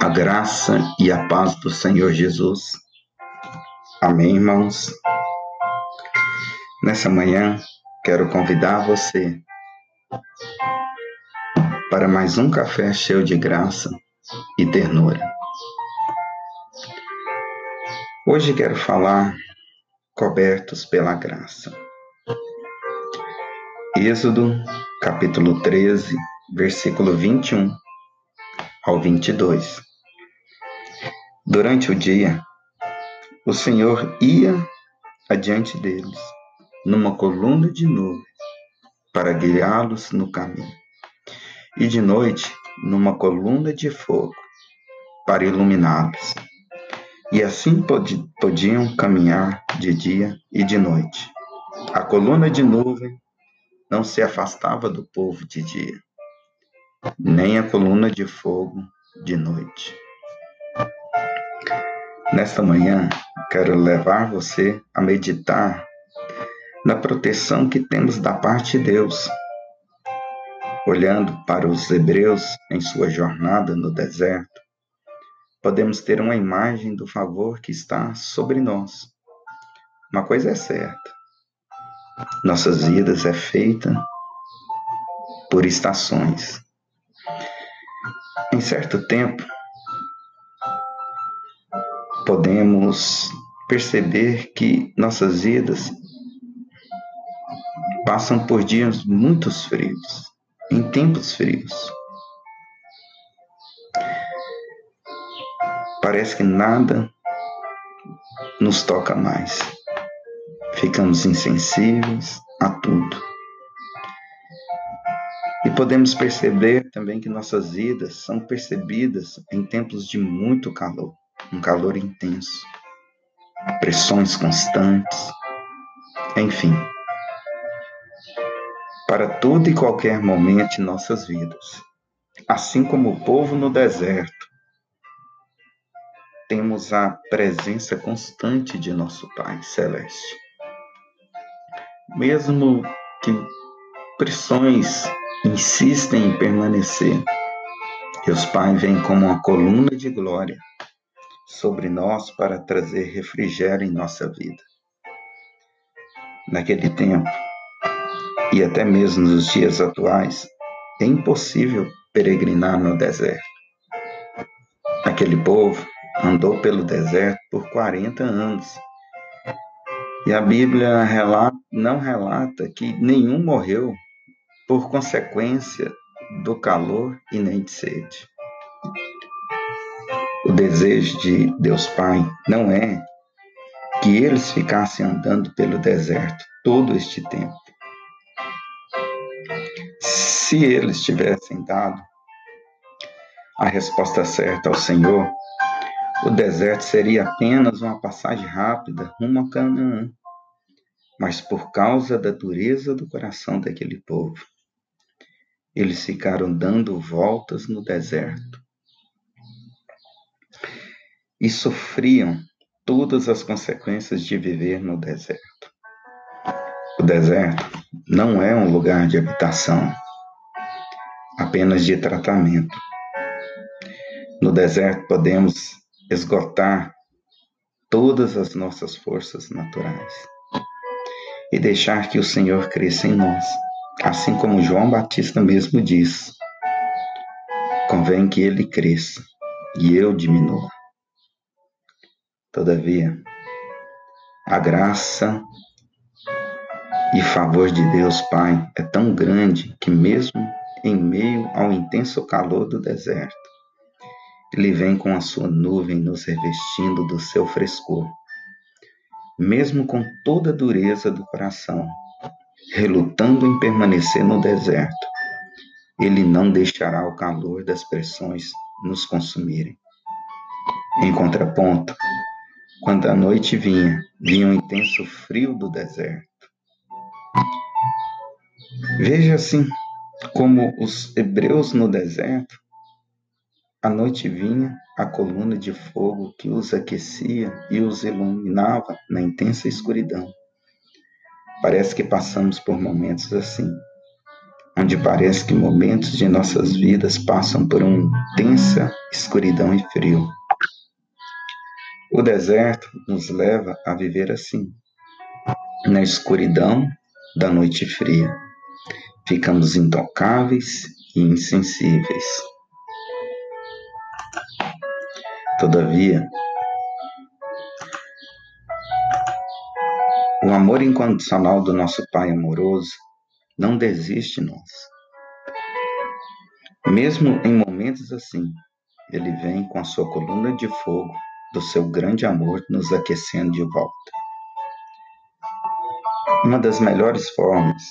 A graça e a paz do Senhor Jesus. Amém, irmãos? Nessa manhã, quero convidar você para mais um café cheio de graça e ternura. Hoje quero falar cobertos pela graça. Êxodo, capítulo 13, versículo 21 ao 22. Durante o dia, o Senhor ia adiante deles, numa coluna de nuvem, para guiá-los no caminho, e de noite, numa coluna de fogo, para iluminá-los. E assim podiam caminhar de dia e de noite. A coluna de nuvem não se afastava do povo de dia, nem a coluna de fogo de noite. Nesta manhã, quero levar você a meditar na proteção que temos da parte de Deus. Olhando para os hebreus em sua jornada no deserto, podemos ter uma imagem do favor que está sobre nós. Uma coisa é certa: nossas vidas é feita por estações. Em certo tempo, podemos perceber que nossas vidas passam por dias muito frios, em tempos frios. Parece que nada nos toca mais ficamos insensíveis a tudo. E podemos perceber também que nossas vidas são percebidas em tempos de muito calor, um calor intenso, pressões constantes, enfim. Para todo e qualquer momento em nossas vidas, assim como o povo no deserto, temos a presença constante de nosso Pai Celeste mesmo que pressões insistem em permanecer, Deus Pai vem como uma coluna de glória sobre nós para trazer refrigério em nossa vida. Naquele tempo, e até mesmo nos dias atuais, é impossível peregrinar no deserto. Aquele povo andou pelo deserto por 40 anos e a Bíblia relata, não relata que nenhum morreu por consequência do calor e nem de sede. O desejo de Deus Pai não é que eles ficassem andando pelo deserto todo este tempo. Se eles tivessem dado a resposta certa ao Senhor, o deserto seria apenas uma passagem rápida rumo a Canaã mas por causa da dureza do coração daquele povo. Eles ficaram dando voltas no deserto e sofriam todas as consequências de viver no deserto. O deserto não é um lugar de habitação, apenas de tratamento. No deserto podemos esgotar todas as nossas forças naturais e deixar que o Senhor cresça em nós. Assim como João Batista mesmo diz: convém que ele cresça e eu diminua. Todavia, a graça e favor de Deus Pai é tão grande que, mesmo em meio ao intenso calor do deserto, Ele vem com a sua nuvem nos revestindo do seu frescor mesmo com toda a dureza do coração, relutando em permanecer no deserto, ele não deixará o calor das pressões nos consumirem. Em contraponto, quando a noite vinha, vinha o intenso frio do deserto. Veja assim como os hebreus no deserto a noite vinha, a coluna de fogo que os aquecia e os iluminava na intensa escuridão. Parece que passamos por momentos assim. onde parece que momentos de nossas vidas passam por uma intensa escuridão e frio. O deserto nos leva a viver assim, na escuridão da noite fria. Ficamos intocáveis e insensíveis. Todavia, o amor incondicional do nosso Pai amoroso não desiste de nós. Mesmo em momentos assim, ele vem com a sua coluna de fogo do seu grande amor nos aquecendo de volta. Uma das melhores formas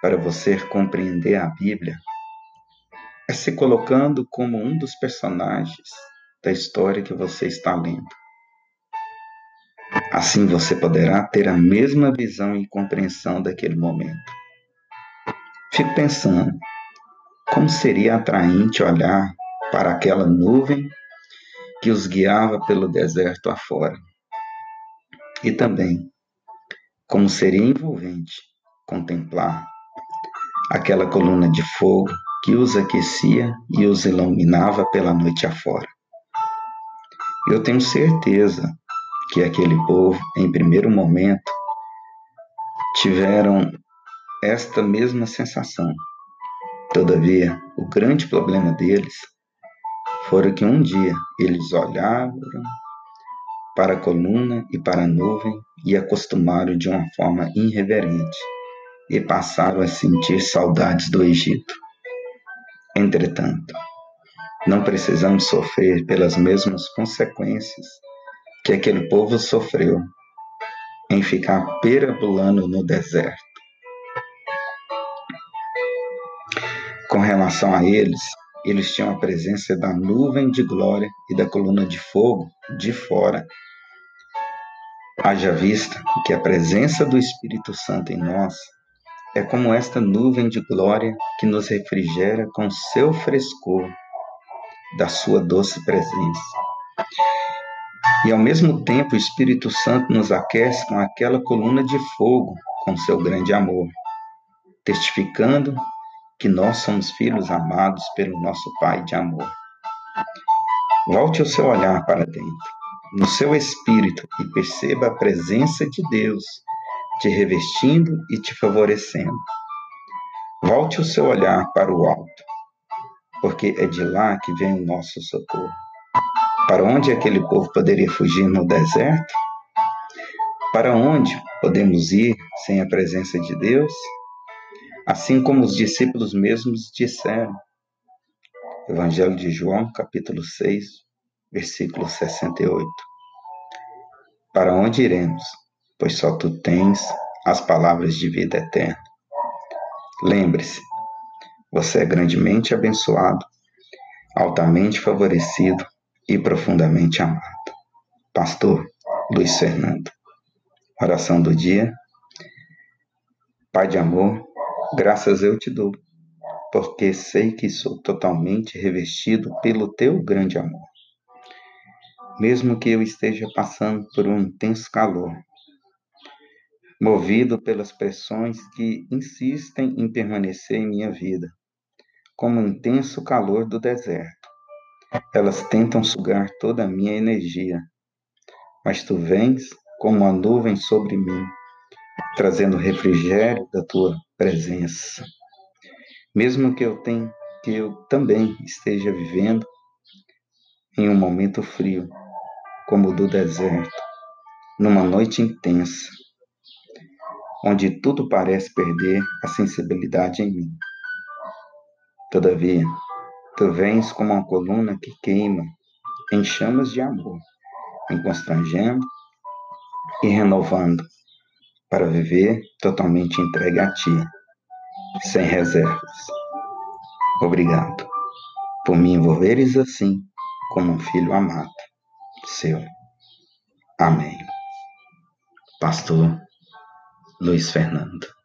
para você compreender a Bíblia é se colocando como um dos personagens da história que você está lendo. Assim você poderá ter a mesma visão e compreensão daquele momento. Fico pensando, como seria atraente olhar para aquela nuvem que os guiava pelo deserto afora. E também, como seria envolvente contemplar aquela coluna de fogo que os aquecia e os iluminava pela noite afora. Eu tenho certeza que aquele povo, em primeiro momento, tiveram esta mesma sensação. Todavia, o grande problema deles fora que um dia eles olharam para a coluna e para a nuvem e acostumaram de uma forma irreverente e passaram a sentir saudades do Egito. Entretanto, não precisamos sofrer pelas mesmas consequências que aquele povo sofreu em ficar perambulando no deserto. Com relação a eles, eles tinham a presença da nuvem de glória e da coluna de fogo de fora. Haja vista que a presença do Espírito Santo em nós é como esta nuvem de glória que nos refrigera com seu frescor da sua doce presença. E ao mesmo tempo o Espírito Santo nos aquece com aquela coluna de fogo com seu grande amor, testificando que nós somos filhos amados pelo nosso Pai de amor. Volte o seu olhar para dentro, no seu espírito, e perceba a presença de Deus te revestindo e te favorecendo. Volte o seu olhar para o alto, porque é de lá que vem o nosso socorro. Para onde aquele povo poderia fugir no deserto? Para onde podemos ir sem a presença de Deus? assim como os discípulos mesmos disseram. Evangelho de João, capítulo 6, versículo 68. Para onde iremos? Pois só tu tens as palavras de vida eterna. Lembre-se, você é grandemente abençoado, altamente favorecido e profundamente amado. Pastor Luiz Fernando. Oração do dia. Pai de amor, Graças eu te dou, porque sei que sou totalmente revestido pelo teu grande amor. Mesmo que eu esteja passando por um intenso calor, movido pelas pressões que insistem em permanecer em minha vida, como o intenso calor do deserto. Elas tentam sugar toda a minha energia, mas tu vens como uma nuvem sobre mim, trazendo refrigério da tua presença. Mesmo que eu tenha, que eu também esteja vivendo em um momento frio, como o do deserto, numa noite intensa, onde tudo parece perder a sensibilidade em mim. Todavia, tu vens como uma coluna que queima em chamas de amor, me constrangendo e renovando para viver totalmente entregue a Ti, sem reservas. Obrigado por me envolveres assim como um filho amado seu. Amém. Pastor Luiz Fernando.